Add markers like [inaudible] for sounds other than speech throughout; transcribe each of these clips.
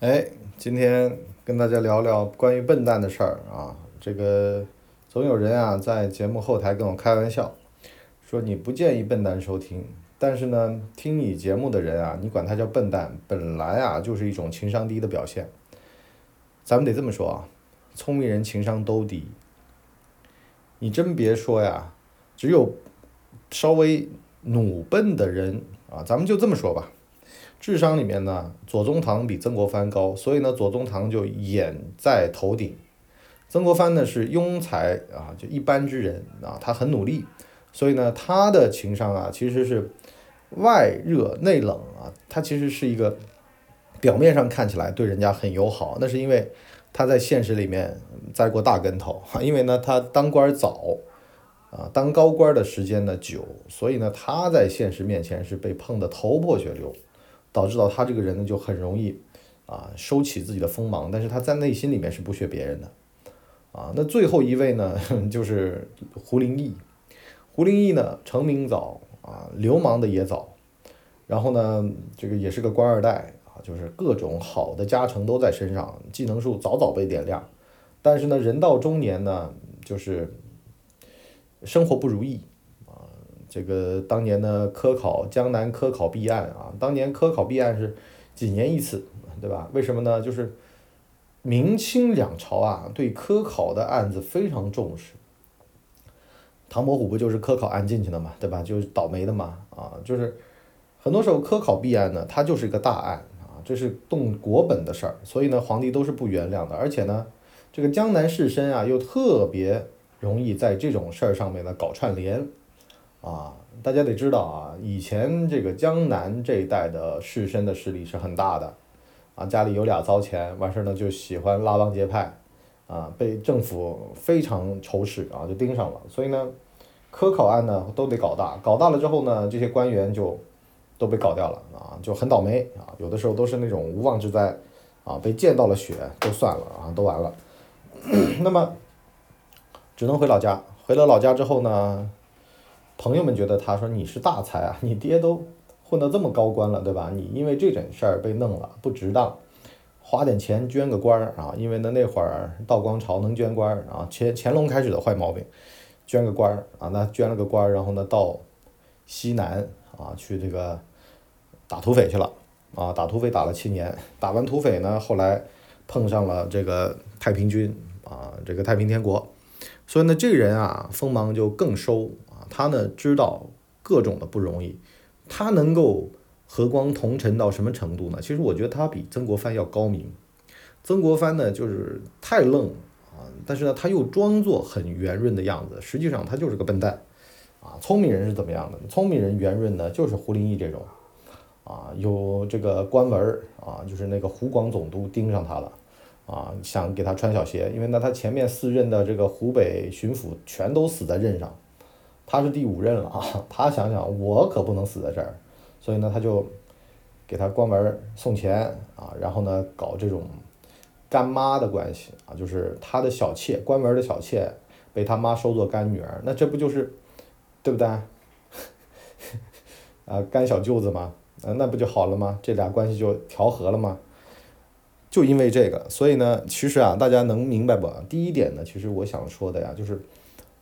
哎，今天跟大家聊聊关于笨蛋的事儿啊。这个总有人啊在节目后台跟我开玩笑，说你不建议笨蛋收听，但是呢，听你节目的人啊，你管他叫笨蛋，本来啊就是一种情商低的表现。咱们得这么说啊，聪明人情商都低。你真别说呀，只有稍微努笨的人啊，咱们就这么说吧。智商里面呢，左宗棠比曾国藩高，所以呢，左宗棠就眼在头顶。曾国藩呢是庸才啊，就一般之人啊，他很努力，所以呢，他的情商啊其实是外热内冷啊，他其实是一个表面上看起来对人家很友好，那是因为他在现实里面栽过大跟头，[laughs] 因为呢他当官早啊，当高官的时间呢久，所以呢他在现实面前是被碰得头破血流。导致到他这个人呢就很容易啊收起自己的锋芒，但是他在内心里面是不屑别人的啊。那最后一位呢 [laughs] 就是胡林翼，胡林翼呢成名早啊，流氓的也早，然后呢这个也是个官二代啊，就是各种好的加成都在身上，技能树早早被点亮，但是呢人到中年呢就是生活不如意。这个当年的科考江南科考弊案啊，当年科考弊案是几年一次，对吧？为什么呢？就是明清两朝啊，对科考的案子非常重视。唐伯虎不就是科考案进去的嘛，对吧？就是倒霉的嘛，啊，就是很多时候科考弊案呢，它就是一个大案啊，这是动国本的事儿，所以呢，皇帝都是不原谅的。而且呢，这个江南士绅啊，又特别容易在这种事儿上面呢搞串联。啊，大家得知道啊，以前这个江南这一带的士绅的势力是很大的，啊，家里有俩糟钱，完事儿呢就喜欢拉帮结派，啊，被政府非常仇视啊，就盯上了。所以呢，科考案呢都得搞大，搞大了之后呢，这些官员就都被搞掉了啊，就很倒霉啊，有的时候都是那种无妄之灾，啊，被溅到了血都算了啊，都完了。[coughs] 那么只能回老家，回了老家之后呢？朋友们觉得他说你是大才啊，[laughs] 你爹都混得这么高官了，对吧？你因为这点事儿被弄了，不值当，花点钱捐个官儿啊！因为呢那会儿道光朝能捐官儿啊，乾乾隆开始的坏毛病，捐个官儿啊，那捐了个官儿，然后呢到西南啊去这个打土匪去了啊，打土匪打了七年，打完土匪呢，后来碰上了这个太平军啊，这个太平天国，所以呢这个人啊锋芒就更收。他呢知道各种的不容易，他能够和光同尘到什么程度呢？其实我觉得他比曾国藩要高明。曾国藩呢就是太愣啊，但是呢他又装作很圆润的样子，实际上他就是个笨蛋啊。聪明人是怎么样的？聪明人圆润呢，就是胡林翼这种啊，有这个官文啊，就是那个湖广总督盯上他了啊，想给他穿小鞋，因为呢他前面四任的这个湖北巡抚全都死在任上。他是第五任了啊，[laughs] 他想想我可不能死在这儿，所以呢，他就给他关门送钱啊，然后呢，搞这种干妈的关系啊，就是他的小妾，关门的小妾被他妈收作干女儿，那这不就是对不对？[laughs] 啊，干小舅子嘛？啊，那不就好了吗？这俩关系就调和了吗？就因为这个，所以呢，其实啊，大家能明白不？第一点呢，其实我想说的呀，就是。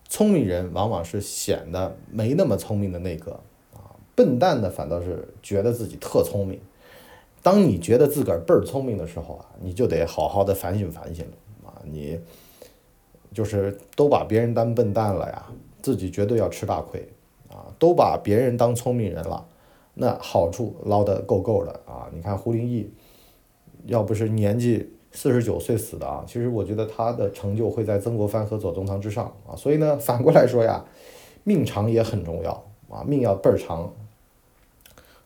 聪明人往往是显得没那么聪明的那个啊，笨蛋的反倒是觉得自己特聪明。当你觉得自个儿倍儿聪明的时候啊，你就得好好的反省反省啊，你就是都把别人当笨蛋了呀，自己绝对要吃大亏啊。都把别人当聪明人了，那好处捞得够够的啊。你看胡林翼，要不是年纪。四十九岁死的啊，其实我觉得他的成就会在曾国藩和左宗棠之上啊，所以呢，[laughs] 反过来说呀，命长也很重要啊，命要倍儿长。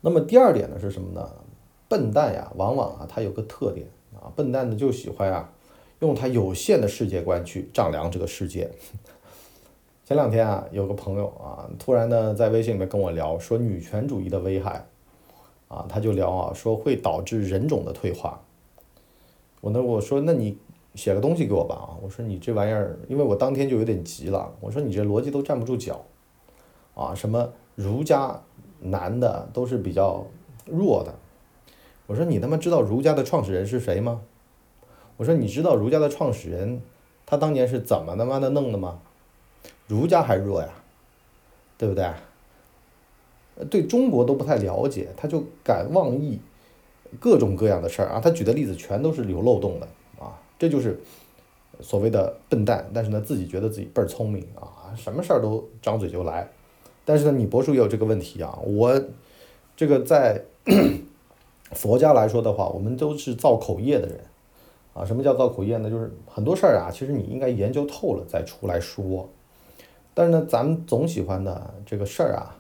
那么第二点呢是什么呢？笨蛋呀，往往啊他有个特点啊，笨蛋呢就喜欢啊用他有限的世界观去丈量这个世界。[laughs] 前两天啊，有个朋友啊，突然呢在微信里面跟我聊说女权主义的危害啊，他就聊啊说会导致人种的退化。我那我说那你写个东西给我吧啊！我说你这玩意儿，因为我当天就有点急了。我说你这逻辑都站不住脚，啊，什么儒家男的都是比较弱的。我说你他妈知道儒家的创始人是谁吗？我说你知道儒家的创始人他当年是怎么他妈的弄的吗？儒家还弱呀，对不对？对中国都不太了解，他就敢妄议各种各样的事儿啊！他举的例子全都是有漏洞的啊！这就是所谓的笨蛋，但是呢，自己觉得自己倍儿聪明啊，什么事儿都张嘴就来。但是呢，你博叔也有这个问题啊！我这个在 [clears throat] 佛家来说的话，我们都是造口业的人啊。什么叫造口业呢？就是很多事儿啊，其实你应该研究透了再出来说。但是呢，咱们总喜欢的这个事儿啊。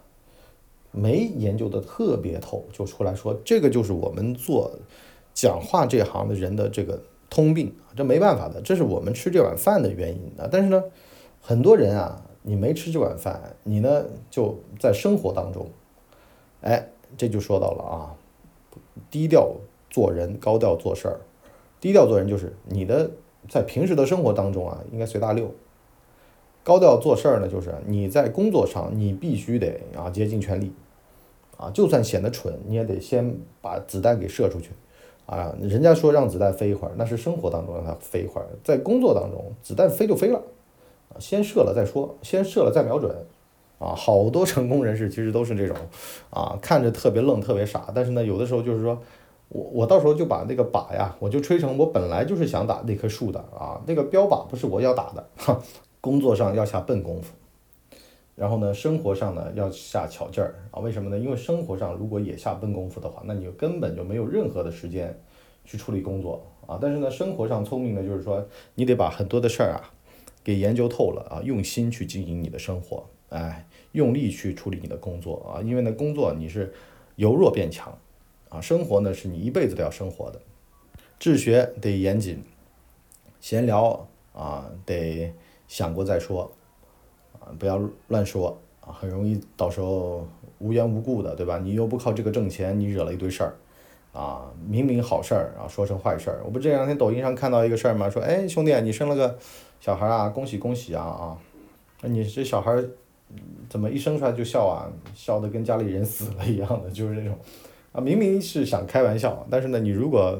没研究的特别透，就出来说这个就是我们做讲话这行的人的这个通病这没办法的，这是我们吃这碗饭的原因啊。但是呢，很多人啊，你没吃这碗饭，你呢就在生活当中，哎，这就说到了啊，低调做人，高调做事儿。低调做人就是你的在平时的生活当中啊，应该随大溜。高调做事儿呢，就是你在工作上你必须得啊竭尽全力。啊，就算显得蠢，你也得先把子弹给射出去，啊，人家说让子弹飞一会儿，那是生活当中让它飞一会儿，在工作当中，子弹飞就飞了，啊，先射了再说，先射了再瞄准，啊，好多成功人士其实都是这种，啊，看着特别愣特别傻，但是呢，有的时候就是说我我到时候就把那个靶呀，我就吹成我本来就是想打那棵树的，啊，那个标靶不是我要打的，哈，工作上要下笨功夫。然后呢，生活上呢要下巧劲儿啊？为什么呢？因为生活上如果也下笨功夫的话，那你就根本就没有任何的时间去处理工作啊。但是呢，生活上聪明呢，就是说你得把很多的事儿啊给研究透了啊，用心去经营你的生活，哎，用力去处理你的工作啊。因为呢，工作你是由弱变强啊，生活呢是你一辈子都要生活的，治学得严谨，闲聊啊得想过再说。啊不要乱说啊，很容易到时候无缘无故的，对吧？你又不靠这个挣钱，你惹了一堆事儿，啊，明明好事儿然啊，说成坏事儿。我不这两天抖音上看到一个事儿吗？说，哎，兄弟，你生了个小孩啊，恭喜恭喜啊啊！你这小孩怎么一生出来就笑啊？笑的跟家里人死了一样的，就是那种啊，明明是想开玩笑，但是呢，你如果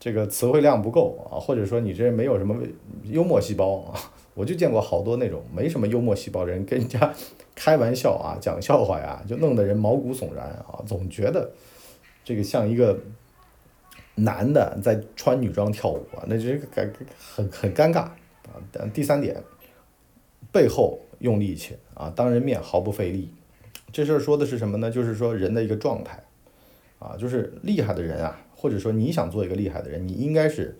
这个词汇量不够啊，或者说你这没有什么幽默细胞啊。我就见过好多那种没什么幽默细胞的人跟人家开玩笑啊，讲笑话呀，就弄得人毛骨悚然啊，总觉得这个像一个男的在穿女装跳舞啊，那这个感很很尴尬啊。第三点，背后用力气啊，当人面毫不费力，这事儿说的是什么呢？就是说人的一个状态啊，就是厉害的人啊，或者说你想做一个厉害的人，你应该是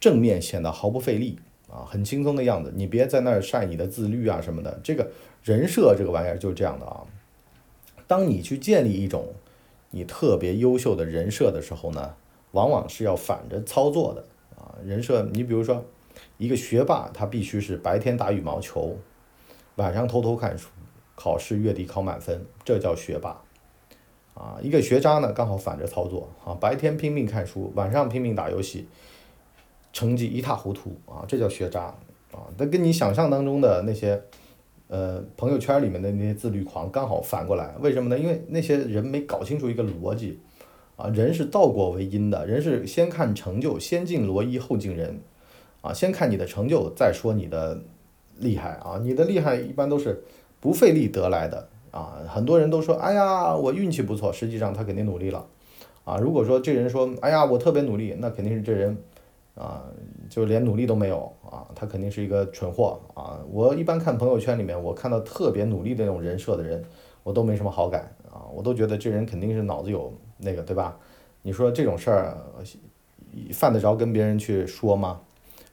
正面显得毫不费力。啊，很轻松的样子，你别在那儿晒你的自律啊什么的。这个人设这个玩意儿就是这样的啊。当你去建立一种你特别优秀的人设的时候呢，往往是要反着操作的啊。人设，你比如说一个学霸，他必须是白天打羽毛球，晚上偷偷看书，考试月底考满分，这叫学霸。啊，一个学渣呢，刚好反着操作啊，白天拼命看书，晚上拼命打游戏。成绩一塌糊涂啊，这叫学渣啊！那跟你想象当中的那些，呃，朋友圈里面的那些自律狂刚好反过来。为什么呢？因为那些人没搞清楚一个逻辑啊，人是倒果为因的，人是先看成就，先敬罗衣后敬人啊，先看你的成就，再说你的厉害啊。你的厉害一般都是不费力得来的啊。很多人都说，哎呀，我运气不错，实际上他肯定努力了啊。如果说这人说，哎呀，我特别努力，那肯定是这人。啊，就连努力都没有啊，他肯定是一个蠢货啊！我一般看朋友圈里面，我看到特别努力的那种人设的人，我都没什么好感啊，我都觉得这人肯定是脑子有那个，对吧？你说这种事儿，犯得着跟别人去说吗？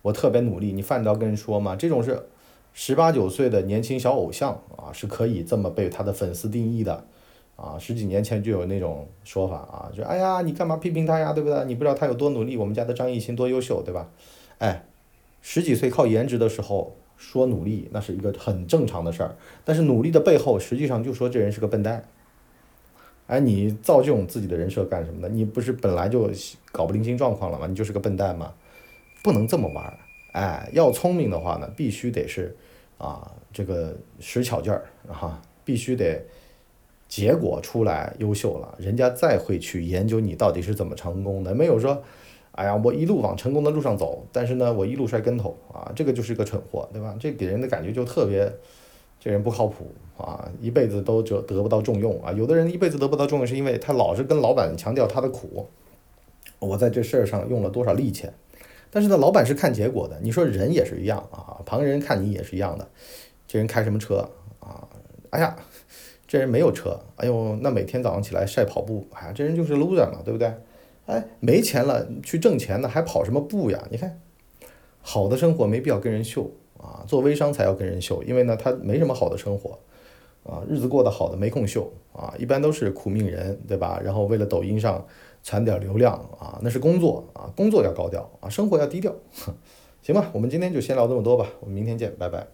我特别努力，你犯得着跟人说吗？这种是十八九岁的年轻小偶像啊，是可以这么被他的粉丝定义的。啊，十几年前就有那种说法啊，就哎呀，你干嘛批评他呀，对不对？你不知道他有多努力，我们家的张艺兴多优秀，对吧？哎，十几岁靠颜值的时候说努力，那是一个很正常的事儿。但是努力的背后，实际上就说这人是个笨蛋。哎，你造这种自己的人设干什么呢？你不是本来就搞不灵精状况了吗？你就是个笨蛋吗？不能这么玩儿。哎，要聪明的话呢，必须得是啊，这个使巧劲儿啊，必须得。结果出来优秀了，人家再会去研究你到底是怎么成功的，没有说，哎呀，我一路往成功的路上走，但是呢，我一路摔跟头啊，这个就是个蠢货，对吧？这给人的感觉就特别，这人不靠谱啊，一辈子都得得不到重用啊。有的人一辈子得不到重用，是因为他老是跟老板强调他的苦，我在这事儿上用了多少力气，但是呢，老板是看结果的。你说人也是一样啊，旁人看你也是一样的，这人开什么车啊？哎呀。这人没有车，哎呦，那每天早上起来晒跑步，哎，这人就是 loser 嘛，对不对？哎，没钱了去挣钱呢，还跑什么步呀？你看，好的生活没必要跟人秀啊，做微商才要跟人秀，因为呢，他没什么好的生活啊，日子过得好的没空秀啊，一般都是苦命人，对吧？然后为了抖音上攒点流量啊，那是工作啊，工作要高调啊，生活要低调，[laughs] 行吧？我们今天就先聊这么多吧，我们明天见，拜拜。